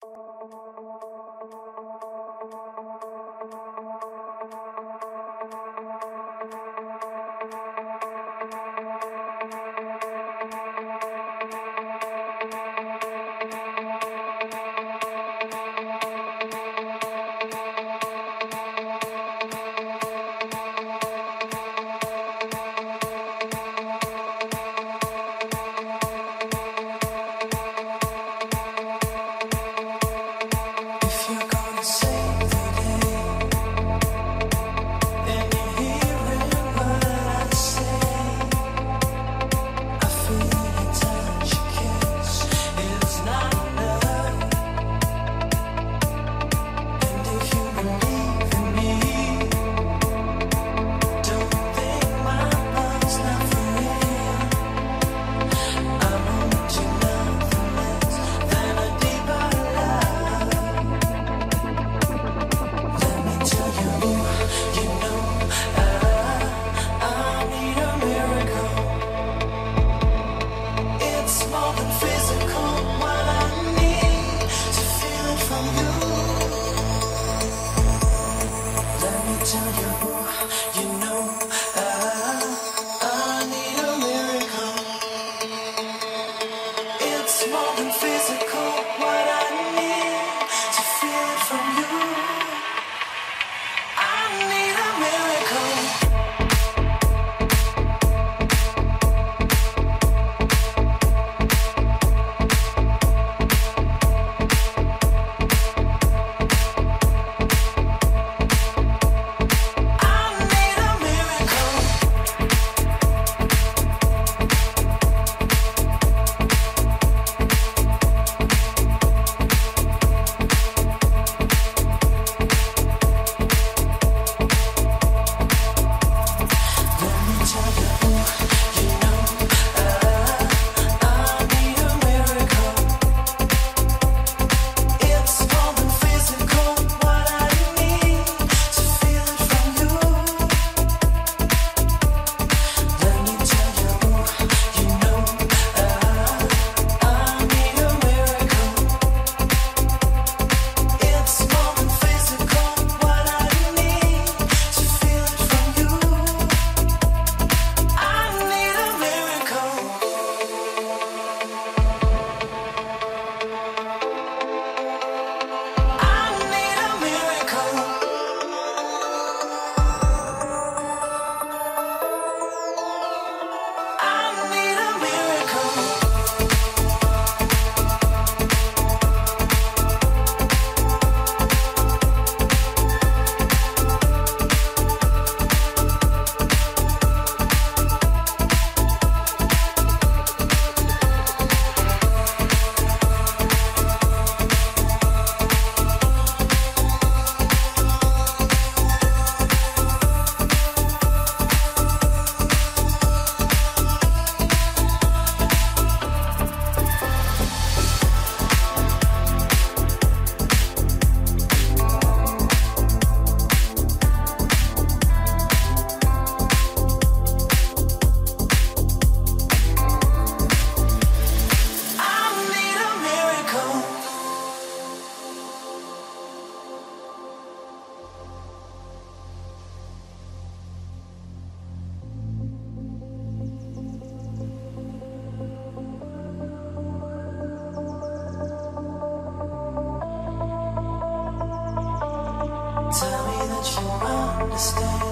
Thank you. You,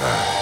Uh.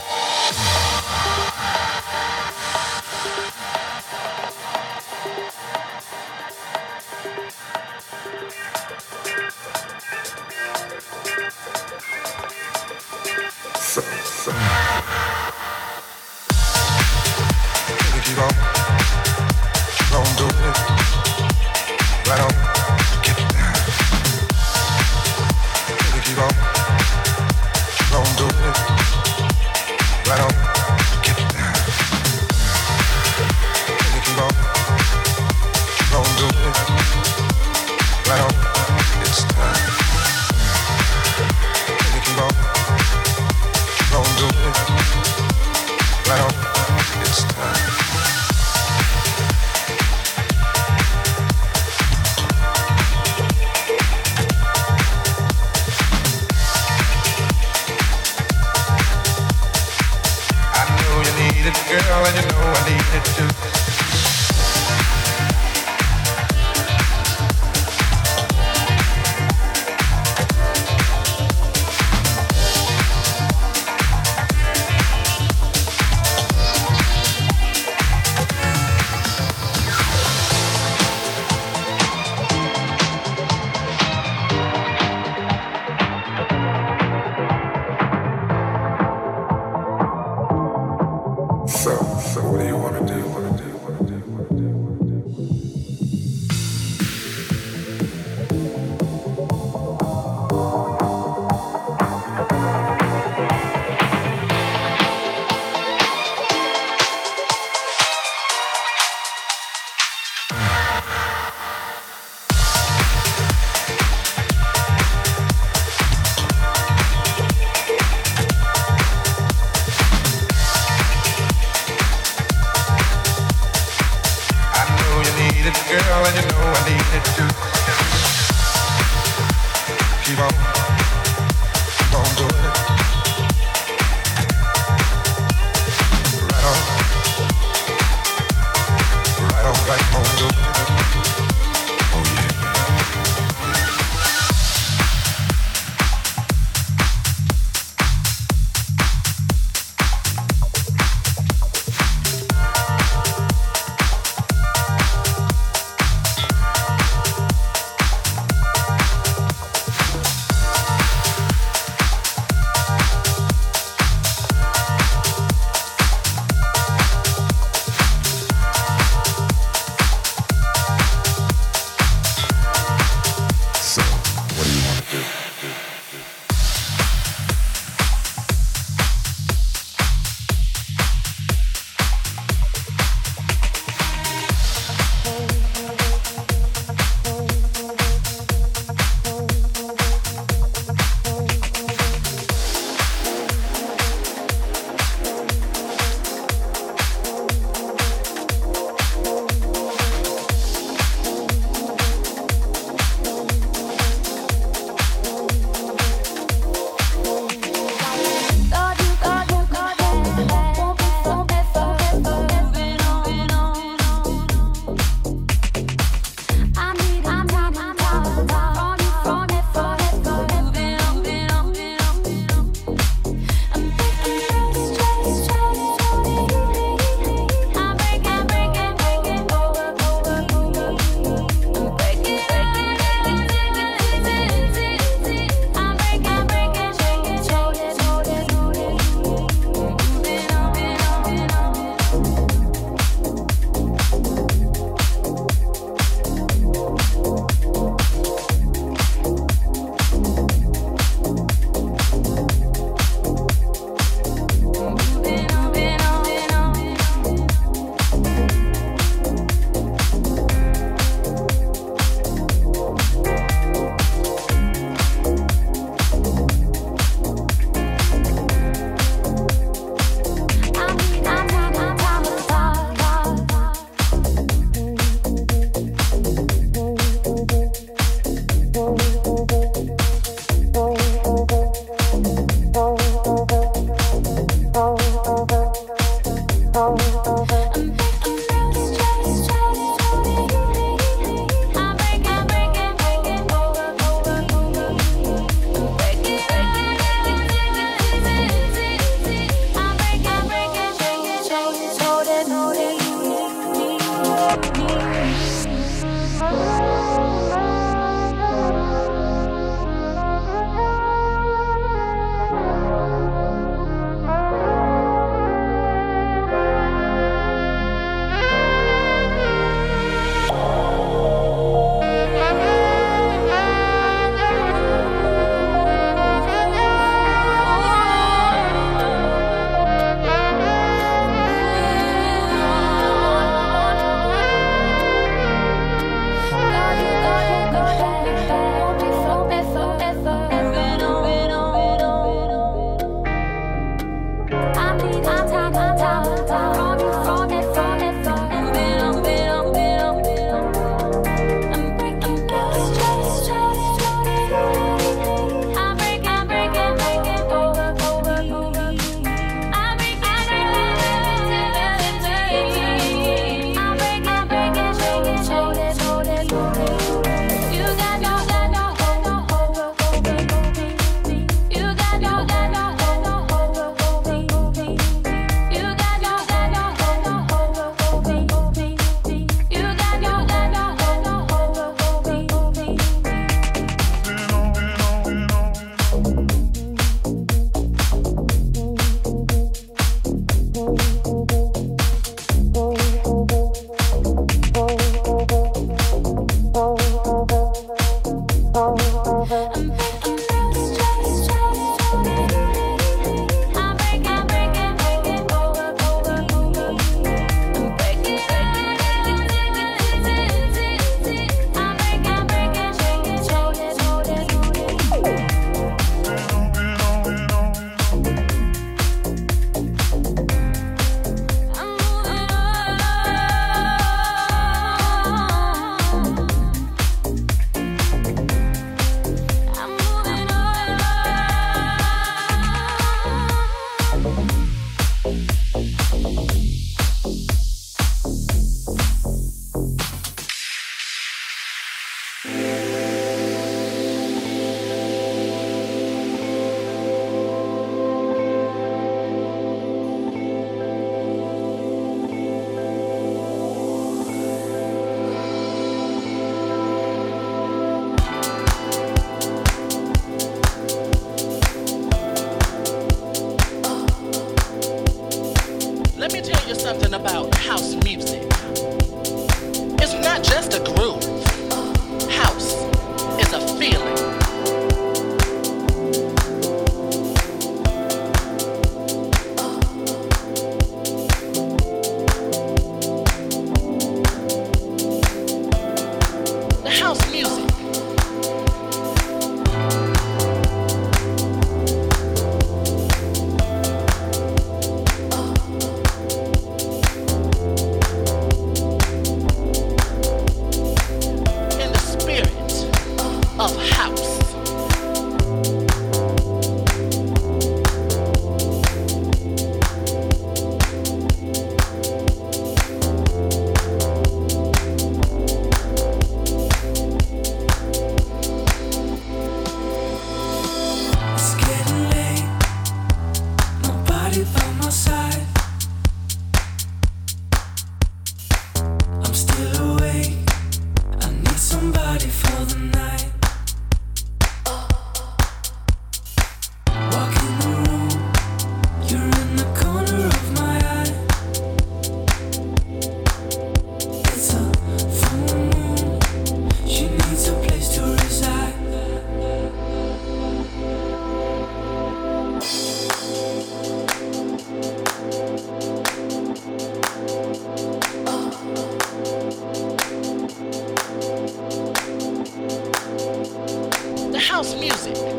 house music.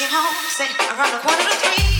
walking home, say around the corner to three.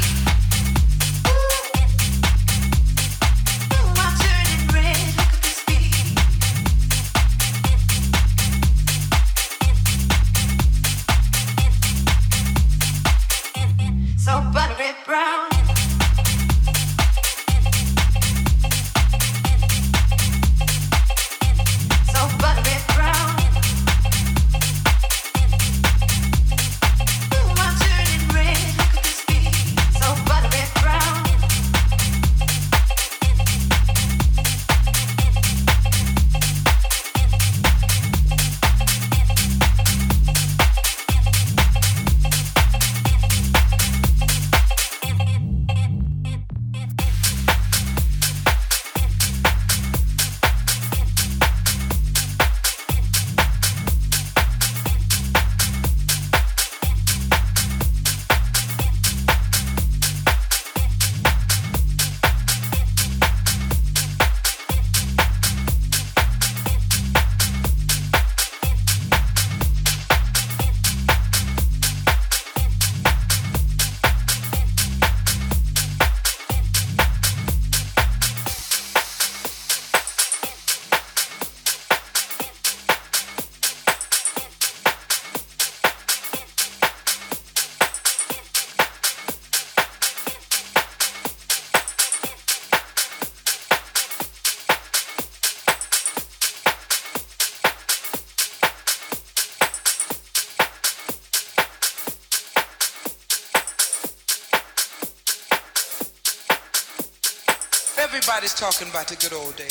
Talking about the good old days,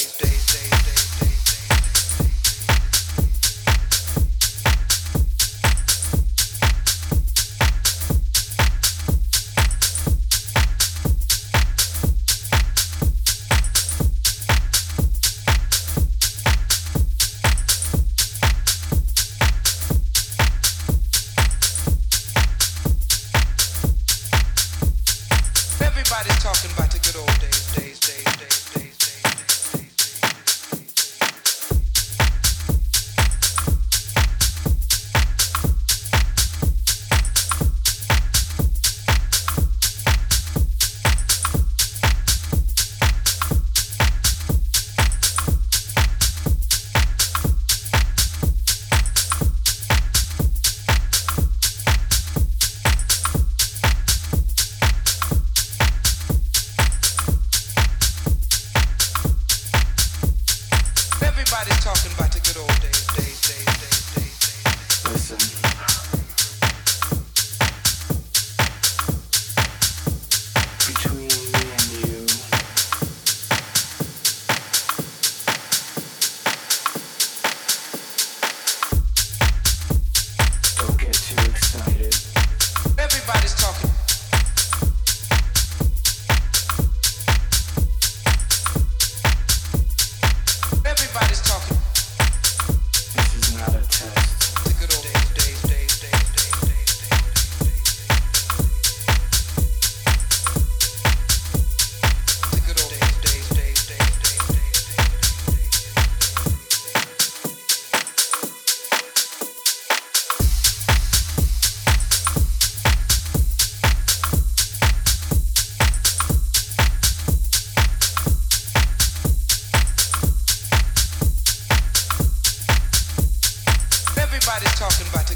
Everybody talking about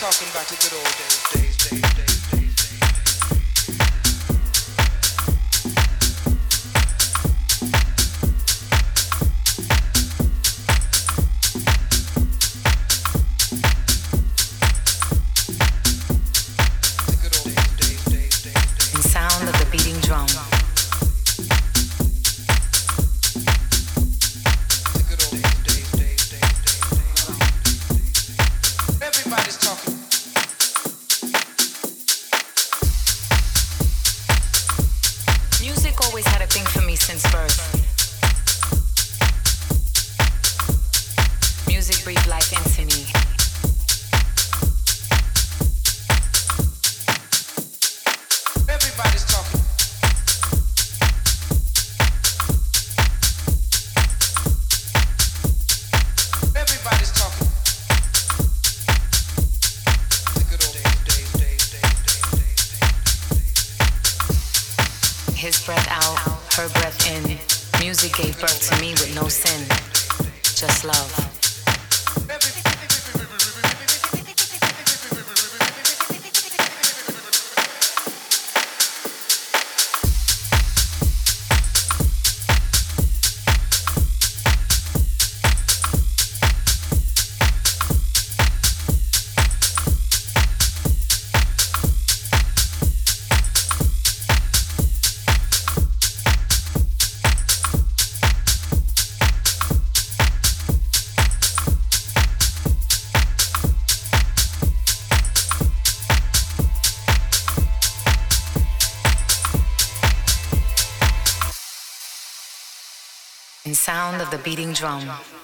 sound of the beating drum. touch turn to beating Never